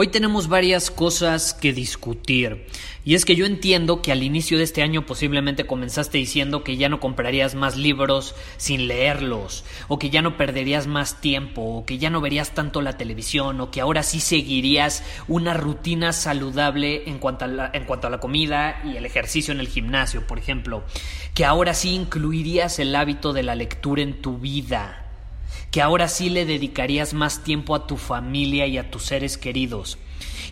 Hoy tenemos varias cosas que discutir. Y es que yo entiendo que al inicio de este año posiblemente comenzaste diciendo que ya no comprarías más libros sin leerlos, o que ya no perderías más tiempo, o que ya no verías tanto la televisión, o que ahora sí seguirías una rutina saludable en cuanto a la, en cuanto a la comida y el ejercicio en el gimnasio, por ejemplo, que ahora sí incluirías el hábito de la lectura en tu vida que ahora sí le dedicarías más tiempo a tu familia y a tus seres queridos.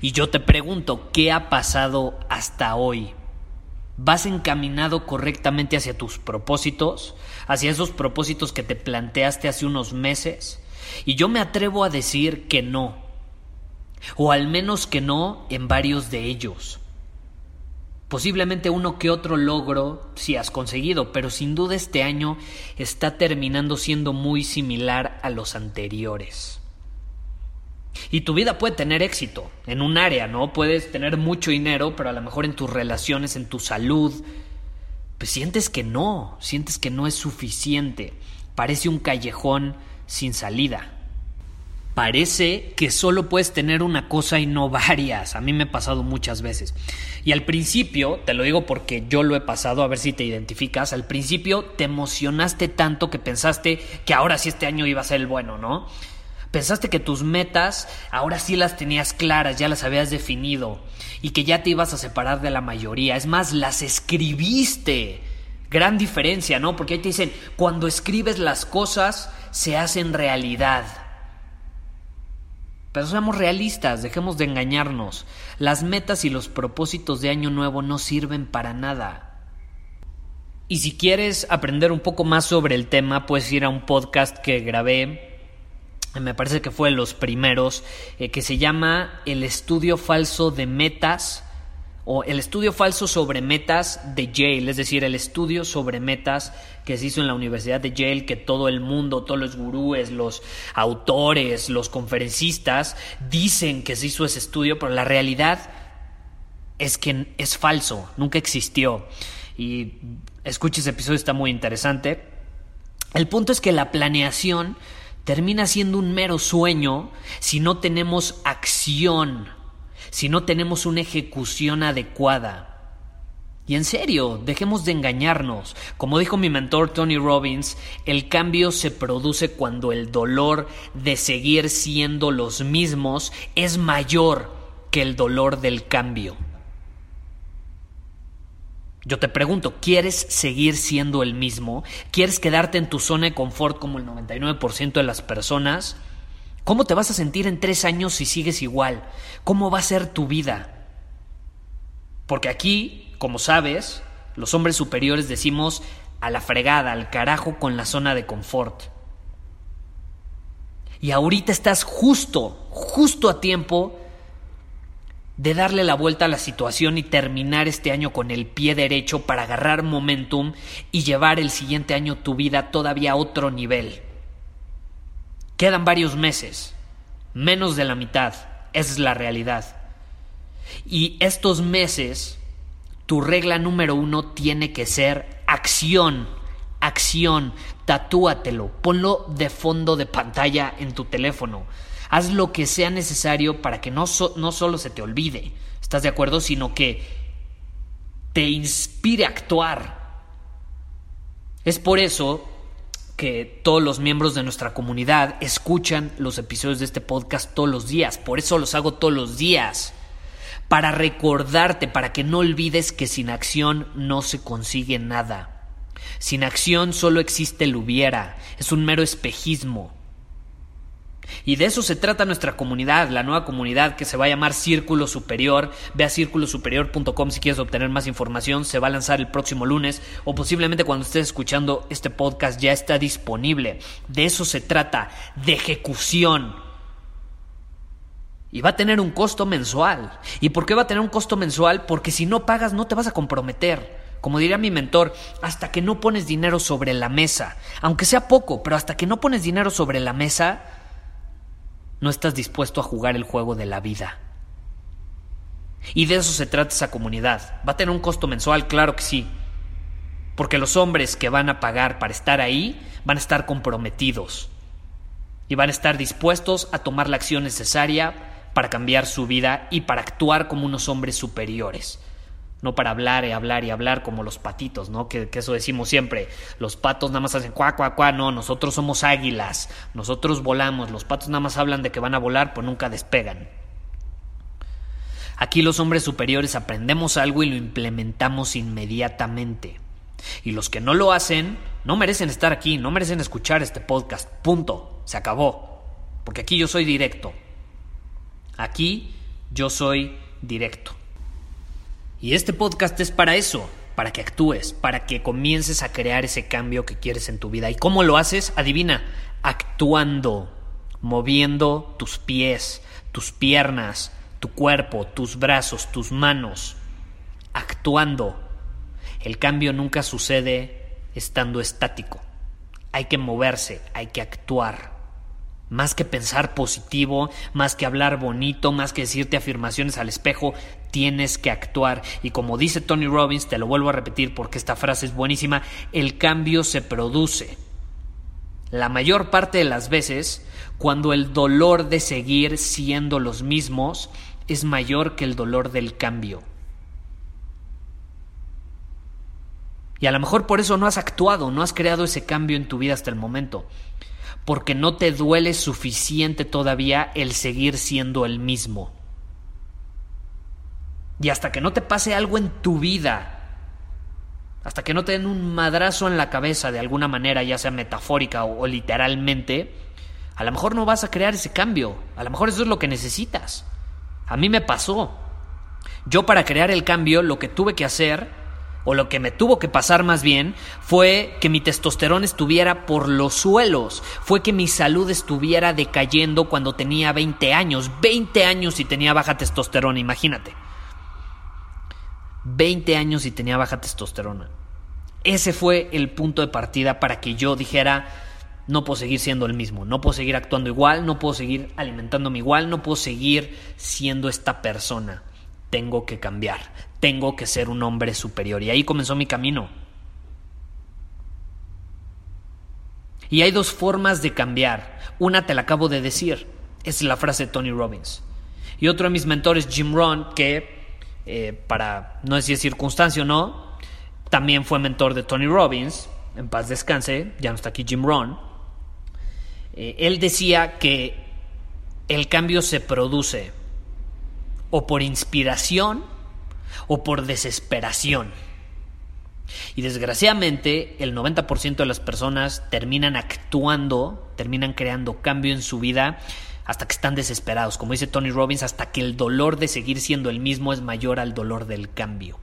Y yo te pregunto, ¿qué ha pasado hasta hoy? ¿Vas encaminado correctamente hacia tus propósitos? ¿Hacia esos propósitos que te planteaste hace unos meses? Y yo me atrevo a decir que no. O al menos que no en varios de ellos. Posiblemente uno que otro logro si has conseguido, pero sin duda este año está terminando siendo muy similar a los anteriores. Y tu vida puede tener éxito en un área, ¿no? Puedes tener mucho dinero, pero a lo mejor en tus relaciones, en tu salud, pues sientes que no, sientes que no es suficiente. Parece un callejón sin salida parece que solo puedes tener una cosa y no varias. A mí me ha pasado muchas veces. Y al principio, te lo digo porque yo lo he pasado, a ver si te identificas, al principio te emocionaste tanto que pensaste que ahora sí este año iba a ser el bueno, ¿no? Pensaste que tus metas ahora sí las tenías claras, ya las habías definido y que ya te ibas a separar de la mayoría. Es más, las escribiste. Gran diferencia, ¿no? Porque ahí te dicen, cuando escribes las cosas, se hacen realidad. Pero seamos realistas, dejemos de engañarnos. Las metas y los propósitos de año nuevo no sirven para nada. Y si quieres aprender un poco más sobre el tema, puedes ir a un podcast que grabé, me parece que fue de los primeros, eh, que se llama El estudio falso de metas o el estudio falso sobre metas de Yale, es decir, el estudio sobre metas que se hizo en la Universidad de Yale, que todo el mundo, todos los gurúes, los autores, los conferencistas dicen que se hizo ese estudio, pero la realidad es que es falso, nunca existió. Y escucha ese episodio, está muy interesante. El punto es que la planeación termina siendo un mero sueño si no tenemos acción si no tenemos una ejecución adecuada. Y en serio, dejemos de engañarnos. Como dijo mi mentor Tony Robbins, el cambio se produce cuando el dolor de seguir siendo los mismos es mayor que el dolor del cambio. Yo te pregunto, ¿quieres seguir siendo el mismo? ¿Quieres quedarte en tu zona de confort como el 99% de las personas? ¿Cómo te vas a sentir en tres años si sigues igual? ¿Cómo va a ser tu vida? Porque aquí, como sabes, los hombres superiores decimos a la fregada, al carajo con la zona de confort. Y ahorita estás justo, justo a tiempo de darle la vuelta a la situación y terminar este año con el pie derecho para agarrar momentum y llevar el siguiente año tu vida todavía a otro nivel. Quedan varios meses, menos de la mitad, esa es la realidad. Y estos meses, tu regla número uno tiene que ser acción, acción, tatúatelo, ponlo de fondo de pantalla en tu teléfono. Haz lo que sea necesario para que no, no solo se te olvide, ¿estás de acuerdo? Sino que te inspire a actuar. Es por eso que todos los miembros de nuestra comunidad escuchan los episodios de este podcast todos los días. Por eso los hago todos los días. para recordarte, para que no olvides que sin acción no se consigue nada. Sin acción solo existe el hubiera, es un mero espejismo. Y de eso se trata nuestra comunidad, la nueva comunidad que se va a llamar Círculo Superior. Ve a círculosuperior.com si quieres obtener más información. Se va a lanzar el próximo lunes o posiblemente cuando estés escuchando este podcast ya está disponible. De eso se trata, de ejecución. Y va a tener un costo mensual. ¿Y por qué va a tener un costo mensual? Porque si no pagas no te vas a comprometer. Como diría mi mentor, hasta que no pones dinero sobre la mesa, aunque sea poco, pero hasta que no pones dinero sobre la mesa, no estás dispuesto a jugar el juego de la vida. Y de eso se trata esa comunidad. ¿Va a tener un costo mensual? Claro que sí. Porque los hombres que van a pagar para estar ahí van a estar comprometidos y van a estar dispuestos a tomar la acción necesaria para cambiar su vida y para actuar como unos hombres superiores no para hablar y hablar y hablar como los patitos, ¿no? Que, eso decimos siempre. Los patos nada más hacen cuá, cuá, cuá. No, nosotros somos águilas. Nosotros volamos. Los patos nada más hablan de que van a volar, pues nunca despegan. Aquí los hombres superiores aprendemos algo y lo implementamos inmediatamente. Y los que no lo hacen no merecen estar aquí, no merecen escuchar este podcast. Punto. Se acabó. Porque aquí yo soy directo. Aquí yo soy directo. Y este podcast es para eso, para que actúes, para que comiences a crear ese cambio que quieres en tu vida. ¿Y cómo lo haces? Adivina, actuando, moviendo tus pies, tus piernas, tu cuerpo, tus brazos, tus manos, actuando. El cambio nunca sucede estando estático. Hay que moverse, hay que actuar. Más que pensar positivo, más que hablar bonito, más que decirte afirmaciones al espejo, tienes que actuar. Y como dice Tony Robbins, te lo vuelvo a repetir porque esta frase es buenísima, el cambio se produce. La mayor parte de las veces, cuando el dolor de seguir siendo los mismos es mayor que el dolor del cambio. Y a lo mejor por eso no has actuado, no has creado ese cambio en tu vida hasta el momento porque no te duele suficiente todavía el seguir siendo el mismo. Y hasta que no te pase algo en tu vida, hasta que no te den un madrazo en la cabeza de alguna manera, ya sea metafórica o, literalmente, a lo mejor no vas a crear ese cambio. A lo mejor eso es lo que necesitas. A mí me pasó. Yo para crear el cambio lo que tuve que hacer o lo que me tuvo que pasar más bien, fue que mi testosterona estuviera por los suelos, fue que mi salud estuviera decayendo cuando tenía 20 años, 20 años y tenía baja testosterona, imagínate. 20 años y tenía baja testosterona. Ese fue el punto de partida para que yo dijera, no puedo seguir siendo el mismo, no puedo seguir actuando igual, no puedo seguir alimentándome igual, no puedo seguir siendo esta persona tengo que cambiar, tengo que ser un hombre superior. Y ahí comenzó mi camino. Y hay dos formas de cambiar. Una te la acabo de decir, es la frase de Tony Robbins. Y otro de mis mentores, Jim Rohn, que eh, para no decir circunstancia o no, también fue mentor de Tony Robbins, en paz descanse, ya no está aquí Jim Rohn. Eh, él decía que el cambio se produce o por inspiración o por desesperación. Y desgraciadamente el 90% de las personas terminan actuando, terminan creando cambio en su vida hasta que están desesperados. Como dice Tony Robbins, hasta que el dolor de seguir siendo el mismo es mayor al dolor del cambio.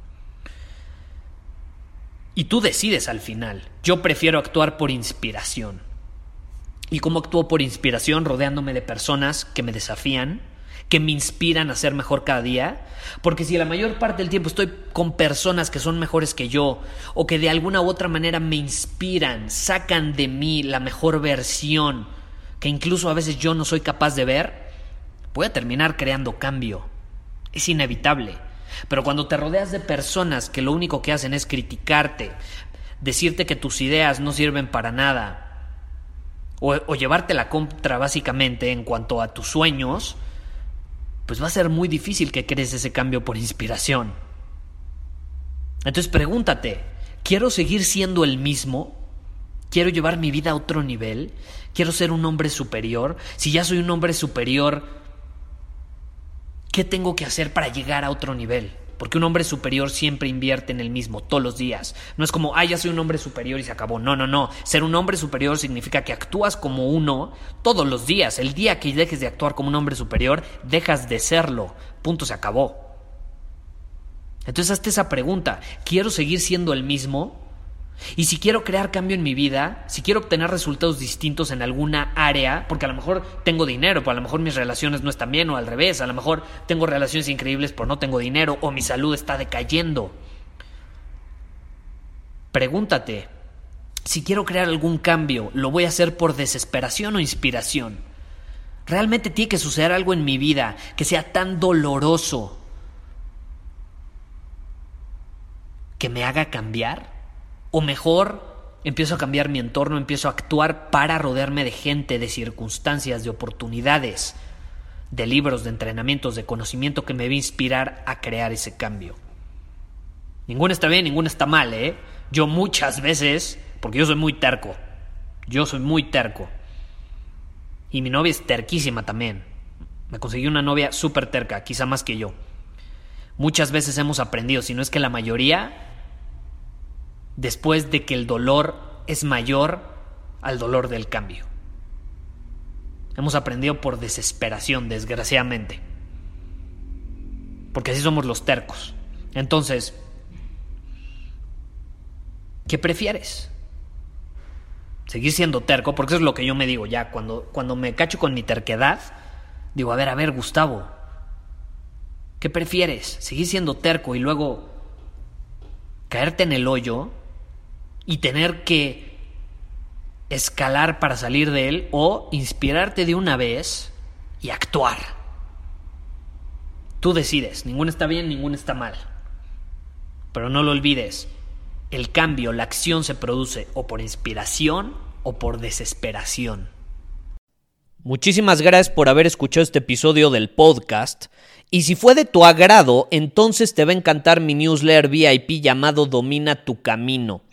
Y tú decides al final. Yo prefiero actuar por inspiración. ¿Y cómo actúo por inspiración? Rodeándome de personas que me desafían, que me inspiran a ser mejor cada día. Porque si la mayor parte del tiempo estoy con personas que son mejores que yo o que de alguna u otra manera me inspiran, sacan de mí la mejor versión que incluso a veces yo no soy capaz de ver, voy a terminar creando cambio. Es inevitable. Pero cuando te rodeas de personas que lo único que hacen es criticarte, decirte que tus ideas no sirven para nada, o, o llevarte la contra básicamente en cuanto a tus sueños, pues va a ser muy difícil que crees ese cambio por inspiración. Entonces pregúntate, ¿quiero seguir siendo el mismo? ¿Quiero llevar mi vida a otro nivel? ¿Quiero ser un hombre superior? Si ya soy un hombre superior, ¿Qué tengo que hacer para llegar a otro nivel? Porque un hombre superior siempre invierte en el mismo, todos los días. No es como, ah, ya soy un hombre superior y se acabó. No, no, no. Ser un hombre superior significa que actúas como uno todos los días. El día que dejes de actuar como un hombre superior, dejas de serlo. Punto, se acabó. Entonces hazte esa pregunta. ¿Quiero seguir siendo el mismo? Y si quiero crear cambio en mi vida, si quiero obtener resultados distintos en alguna área, porque a lo mejor tengo dinero, pero a lo mejor mis relaciones no están bien, o al revés, a lo mejor tengo relaciones increíbles, pero no tengo dinero, o mi salud está decayendo. Pregúntate, si quiero crear algún cambio, ¿lo voy a hacer por desesperación o inspiración? ¿Realmente tiene que suceder algo en mi vida que sea tan doloroso que me haga cambiar? O mejor, empiezo a cambiar mi entorno, empiezo a actuar para rodearme de gente, de circunstancias, de oportunidades, de libros, de entrenamientos, de conocimiento que me va a inspirar a crear ese cambio. Ninguno está bien, ninguno está mal, ¿eh? Yo muchas veces, porque yo soy muy terco, yo soy muy terco. Y mi novia es terquísima también. Me conseguí una novia súper terca, quizá más que yo. Muchas veces hemos aprendido, si no es que la mayoría, después de que el dolor es mayor al dolor del cambio. Hemos aprendido por desesperación, desgraciadamente. Porque así somos los tercos. Entonces, ¿qué prefieres? Seguir siendo terco, porque eso es lo que yo me digo ya, cuando, cuando me cacho con mi terquedad, digo, a ver, a ver, Gustavo, ¿qué prefieres? ¿Seguir siendo terco y luego caerte en el hoyo y tener que escalar para salir de él o inspirarte de una vez y actuar. Tú decides, ninguno está bien, ninguno está mal. Pero no lo olvides, el cambio, la acción se produce o por inspiración o por desesperación. Muchísimas gracias por haber escuchado este episodio del podcast. Y si fue de tu agrado, entonces te va a encantar mi newsletter VIP llamado Domina tu Camino.